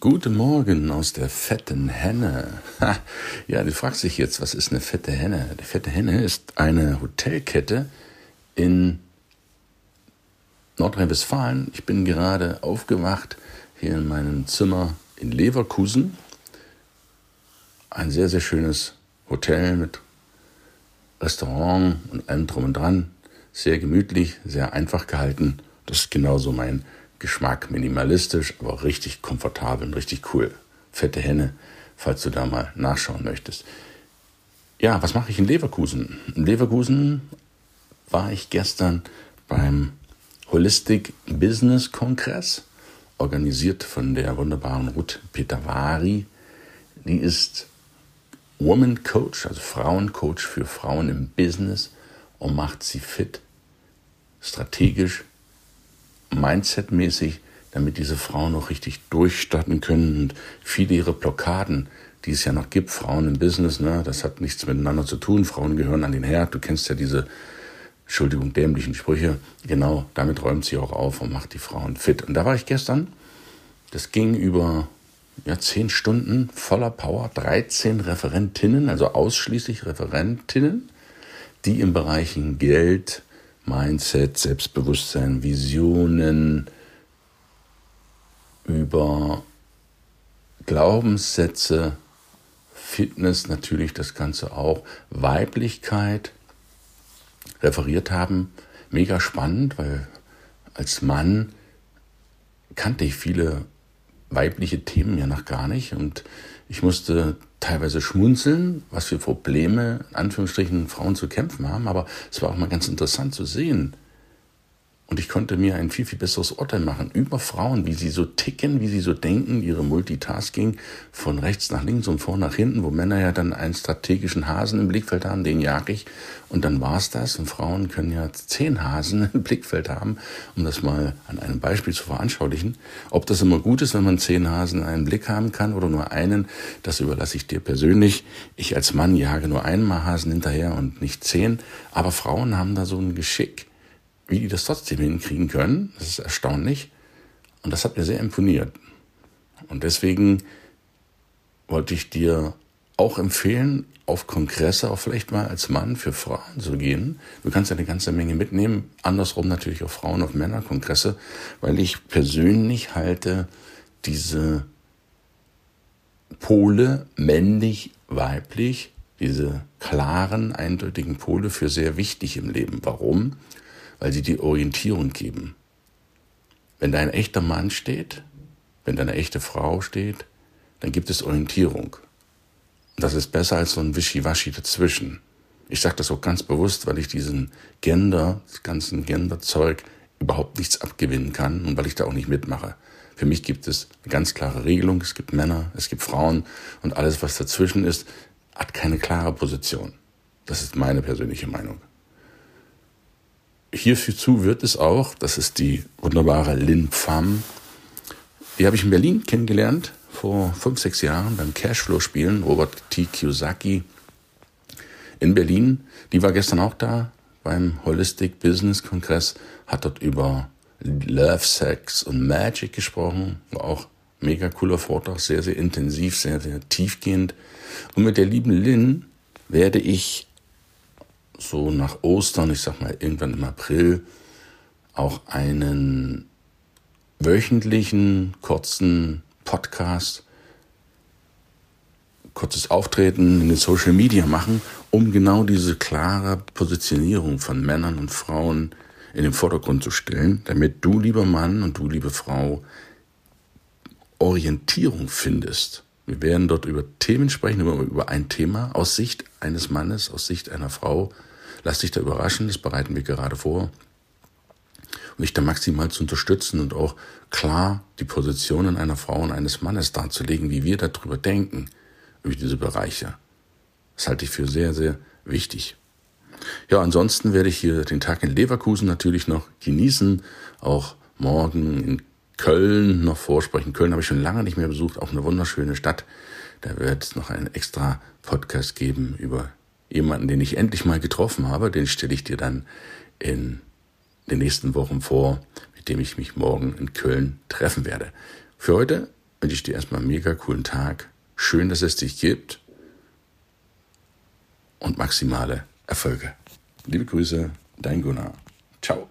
Guten Morgen aus der fetten Henne. Ha, ja, du fragst dich jetzt, was ist eine fette Henne? Die fette Henne ist eine Hotelkette in Nordrhein-Westfalen. Ich bin gerade aufgewacht hier in meinem Zimmer in Leverkusen. Ein sehr, sehr schönes Hotel mit Restaurant und allem drum und dran. Sehr gemütlich, sehr einfach gehalten. Das ist genauso mein Geschmack minimalistisch, aber richtig komfortabel und richtig cool. Fette Henne, falls du da mal nachschauen möchtest. Ja, was mache ich in Leverkusen? In Leverkusen war ich gestern beim Holistic Business Kongress, organisiert von der wunderbaren Ruth Petavari. Die ist Woman Coach, also Frauencoach für Frauen im Business und macht sie fit, strategisch, Mindset-mäßig, damit diese Frauen noch richtig durchstarten können und viele ihre Blockaden, die es ja noch gibt, Frauen im Business, ne, das hat nichts miteinander zu tun. Frauen gehören an den Herd. Du kennst ja diese, Entschuldigung, dämlichen Sprüche. Genau, damit räumt sie auch auf und macht die Frauen fit. Und da war ich gestern. Das ging über ja, zehn Stunden voller Power, 13 Referentinnen, also ausschließlich Referentinnen, die im Bereichen Geld, Mindset, Selbstbewusstsein, Visionen, über Glaubenssätze, Fitness natürlich das Ganze auch, Weiblichkeit referiert haben. Mega spannend, weil als Mann kannte ich viele weibliche Themen ja noch gar nicht. Und ich musste teilweise schmunzeln, was für Probleme, in Anführungsstrichen, Frauen zu kämpfen haben, aber es war auch mal ganz interessant zu sehen, und ich konnte mir ein viel, viel besseres Urteil machen über Frauen, wie sie so ticken, wie sie so denken, ihre Multitasking von rechts nach links und vor nach hinten, wo Männer ja dann einen strategischen Hasen im Blickfeld haben, den jag ich. Und dann war's das. Und Frauen können ja zehn Hasen im Blickfeld haben, um das mal an einem Beispiel zu veranschaulichen. Ob das immer gut ist, wenn man zehn Hasen in einem Blick haben kann oder nur einen, das überlasse ich dir persönlich. Ich als Mann jage nur einmal Hasen hinterher und nicht zehn. Aber Frauen haben da so ein Geschick wie die das trotzdem hinkriegen können. Das ist erstaunlich. Und das hat mir sehr imponiert. Und deswegen wollte ich dir auch empfehlen, auf Kongresse auch vielleicht mal als Mann für Frauen zu gehen. Du kannst ja eine ganze Menge mitnehmen. Andersrum natürlich auch Frauen auf Männerkongresse, weil ich persönlich halte diese Pole männlich, weiblich, diese klaren, eindeutigen Pole für sehr wichtig im Leben. Warum? Weil sie die Orientierung geben. Wenn da ein echter Mann steht, wenn da eine echte Frau steht, dann gibt es Orientierung. Und das ist besser als so ein Wischiwaschi dazwischen. Ich sage das auch ganz bewusst, weil ich diesen Gender, das ganzen Genderzeug überhaupt nichts abgewinnen kann und weil ich da auch nicht mitmache. Für mich gibt es eine ganz klare Regelung. Es gibt Männer, es gibt Frauen und alles, was dazwischen ist, hat keine klare Position. Das ist meine persönliche Meinung hierzu wird es auch, das ist die wunderbare Lin Pham, die habe ich in Berlin kennengelernt vor fünf, sechs Jahren beim Cashflow-Spielen, Robert T. Kiyosaki in Berlin. Die war gestern auch da beim Holistic Business Kongress, hat dort über Love, Sex und Magic gesprochen, war auch mega cooler Vortrag, sehr, sehr intensiv, sehr, sehr tiefgehend. Und mit der lieben Lin werde ich so nach Ostern, ich sag mal irgendwann im April, auch einen wöchentlichen kurzen Podcast, kurzes Auftreten in den Social Media machen, um genau diese klare Positionierung von Männern und Frauen in den Vordergrund zu stellen, damit du, lieber Mann und du, liebe Frau, Orientierung findest. Wir werden dort über Themen sprechen, über, ein Thema aus Sicht eines Mannes, aus Sicht einer Frau, Lass dich da überraschen, das bereiten wir gerade vor. Und dich da maximal zu unterstützen und auch klar die Positionen einer Frau und eines Mannes darzulegen, wie wir darüber denken, über diese Bereiche. Das halte ich für sehr, sehr wichtig. Ja, ansonsten werde ich hier den Tag in Leverkusen natürlich noch genießen, auch morgen in Köln noch vorsprechen. Köln habe ich schon lange nicht mehr besucht, auch eine wunderschöne Stadt. Da wird es noch einen extra Podcast geben über jemanden, den ich endlich mal getroffen habe, den stelle ich dir dann in den nächsten Wochen vor, mit dem ich mich morgen in Köln treffen werde. Für heute wünsche ich dir erstmal einen mega coolen Tag. Schön, dass es dich gibt und maximale Erfolge. Liebe Grüße, dein Gunnar. Ciao.